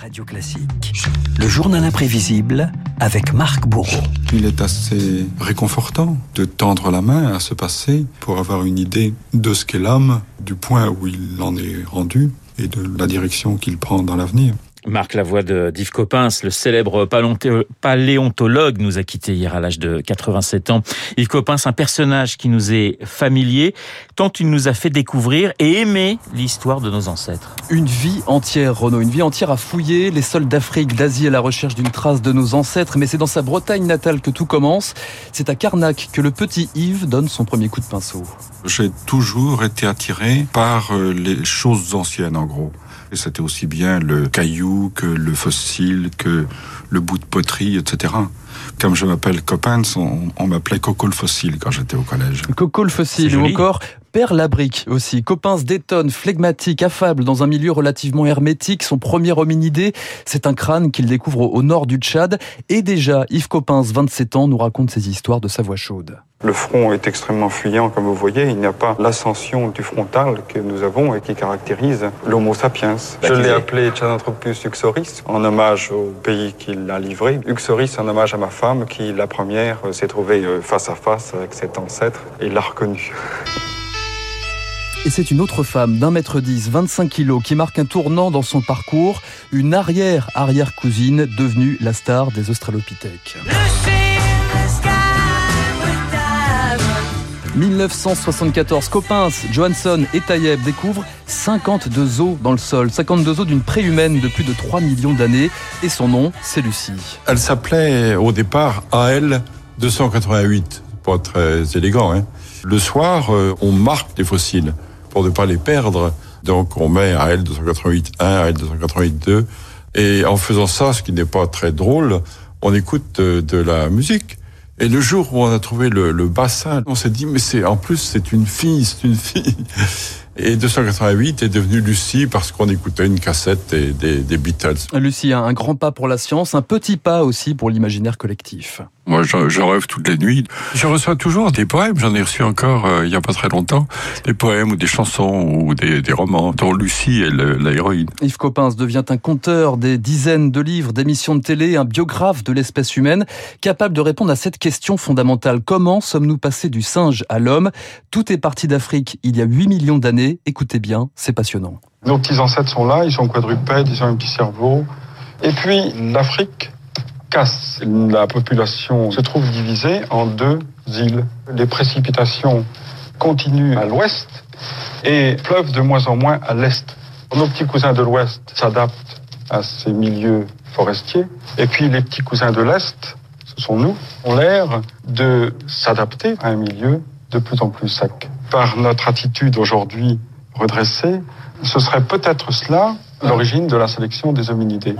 Radio Classique. Le journal imprévisible avec Marc Bourreau. Il est assez réconfortant de tendre la main à ce passé pour avoir une idée de ce qu'est l'homme, du point où il en est rendu et de la direction qu'il prend dans l'avenir. Marc Lavoie de d'Yves Coppens, le célèbre paléontologue, nous a quittés hier à l'âge de 87 ans. Yves Coppens, un personnage qui nous est familier, tant il nous a fait découvrir et aimer l'histoire de nos ancêtres. Une vie entière, Renaud, une vie entière à fouiller les sols d'Afrique, d'Asie à la recherche d'une trace de nos ancêtres. Mais c'est dans sa Bretagne natale que tout commence. C'est à Carnac que le petit Yves donne son premier coup de pinceau. J'ai toujours été attiré par euh, les choses anciennes, en gros. Et c'était aussi bien le caillou que le fossile, que le bout de poterie, etc. Comme je m'appelle Coppens, on, m'appelait Coco le fossile quand j'étais au collège. Coco le fossile, ou encore Père Labrique aussi. Coppens détonne, flegmatique, affable, dans un milieu relativement hermétique. Son premier hominidé, c'est un crâne qu'il découvre au nord du Tchad. Et déjà, Yves Coppens, 27 ans, nous raconte ses histoires de sa voix chaude. Le front est extrêmement fuyant, comme vous voyez. Il n'y a pas l'ascension du frontal que nous avons et qui caractérise l'Homo sapiens. Je l'ai appelé Tchadanthropus uxoris, en hommage au pays qui l'a livré. Uxoris, en hommage à ma femme, qui, la première, s'est trouvée euh, face à face avec cet ancêtre et l'a reconnu. Et c'est une autre femme d'un mètre dix, 25 kilos, qui marque un tournant dans son parcours, une arrière-arrière-cousine devenue la star des Australopithèques. 1974, Coppens, Johansson et Tayeb découvrent 52 os dans le sol, 52 os d'une préhumaine de plus de 3 millions d'années, et son nom, c'est Lucie. Elle s'appelait au départ AL 288, pas très élégant. Hein le soir, euh, on marque des fossiles pour ne pas les perdre. Donc on met AL 288 1, AL 288 2, et en faisant ça, ce qui n'est pas très drôle, on écoute de la musique. Et le jour où on a trouvé le, bassin, on s'est dit, mais c'est en plus c'est une fille, c'est une fille. Et 288 est devenu Lucie parce qu'on écoutait une cassette des, des, des Beatles. Lucie, un grand pas pour la science, un petit pas aussi pour l'imaginaire collectif. Moi, je, je, rêve toutes les nuits. Je reçois toujours des poèmes. J'en ai reçu encore euh, il y a pas très longtemps. Des poèmes ou des chansons ou des, des romans dont Lucie est l'héroïne. Yves Coppens devient un conteur des dizaines de livres, d'émissions de télé, un biographe de l'espèce humaine, capable de répondre à cette question fondamentale. Comment sommes-nous passés du singe à l'homme? Tout est parti d'Afrique il y a 8 millions d'années. Écoutez bien, c'est passionnant. Nos petits ancêtres sont là, ils sont quadrupèdes, ils ont un petit cerveau. Et puis, l'Afrique casse. La population se trouve divisée en deux îles. Les précipitations continuent à l'ouest et pleuvent de moins en moins à l'est. Nos petits cousins de l'ouest s'adaptent à ces milieux forestiers et puis les petits cousins de l'est, ce sont nous, ont l'air de s'adapter à un milieu de plus en plus sec. Par notre attitude aujourd'hui redressée, ce serait peut-être cela l'origine de la sélection des hominidés.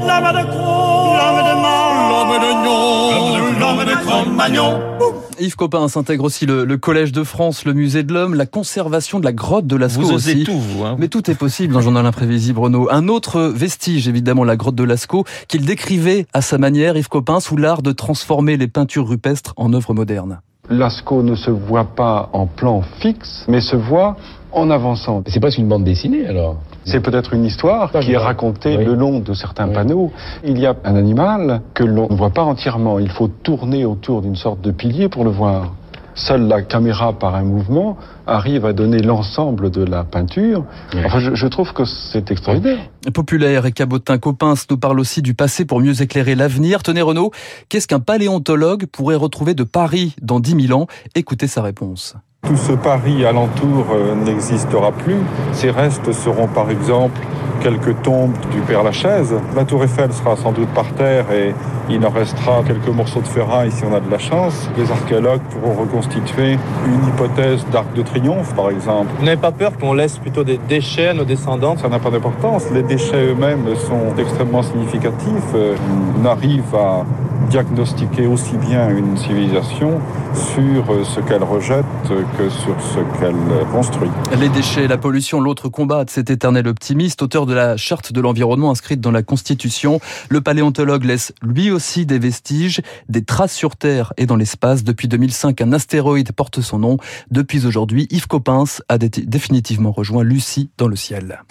Yves Copin s'intègre aussi le, Collège de France, le Musée de l'Homme, la conservation de la grotte de Lascaux vous aussi. tout, vous. Hein. Mais tout est possible dans Journal Imprévisible, Renaud. Un autre vestige, évidemment, la grotte de Lascaux, qu'il décrivait à sa manière, Yves Copin, sous l'art de transformer les peintures rupestres en œuvres modernes. Lascaux ne se voit pas en plan fixe, mais se voit en avançant. C'est presque une bande dessinée alors c'est peut-être une histoire qui est racontée le long de certains panneaux. Il y a un animal que l'on ne voit pas entièrement. Il faut tourner autour d'une sorte de pilier pour le voir. Seule la caméra, par un mouvement, arrive à donner l'ensemble de la peinture. Enfin, je, trouve que c'est extraordinaire. Populaire et cabotin Coppens nous parle aussi du passé pour mieux éclairer l'avenir. Tenez Renaud, qu'est-ce qu'un paléontologue pourrait retrouver de Paris dans 10 000 ans? Écoutez sa réponse. Tout ce Paris alentour euh, n'existera plus. Ces restes seront par exemple quelques tombes du Père Lachaise. La tour Eiffel sera sans doute par terre et il en restera quelques morceaux de ferraille si on a de la chance. Les archéologues pourront reconstituer une hypothèse d'arc de triomphe par exemple. Vous n'avez pas peur qu'on laisse plutôt des déchets à nos descendants Ça n'a pas d'importance. Les déchets eux-mêmes sont extrêmement significatifs. On arrive à diagnostiquer aussi bien une civilisation sur euh, ce qu'elle rejette que sur ce qu'elle construit. Les déchets, la pollution, l'autre combat de cet éternel optimiste, auteur de la charte de l'environnement inscrite dans la Constitution, le paléontologue laisse lui aussi des vestiges, des traces sur Terre et dans l'espace. Depuis 2005, un astéroïde porte son nom. Depuis aujourd'hui, Yves Coppens a définitivement rejoint Lucie dans le ciel.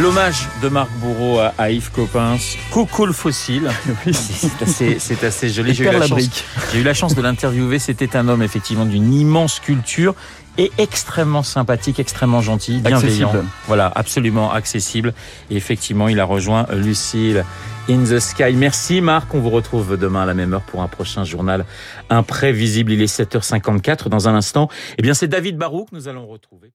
L'hommage de Marc Bourreau à, à Yves Coppens, Coco le fossile. Oui. C'est assez, c'est assez joli. J'ai eu, la chance, j'ai eu la chance de l'interviewer. C'était un homme effectivement d'une immense culture et extrêmement sympathique, extrêmement gentil, bienveillant. Accessible. Voilà, absolument accessible. Et effectivement, il a rejoint Lucille in the Sky. Merci Marc, on vous retrouve demain à la même heure pour un prochain journal imprévisible. Il est 7h54 dans un instant. Eh bien, c'est David Barou que nous allons retrouver.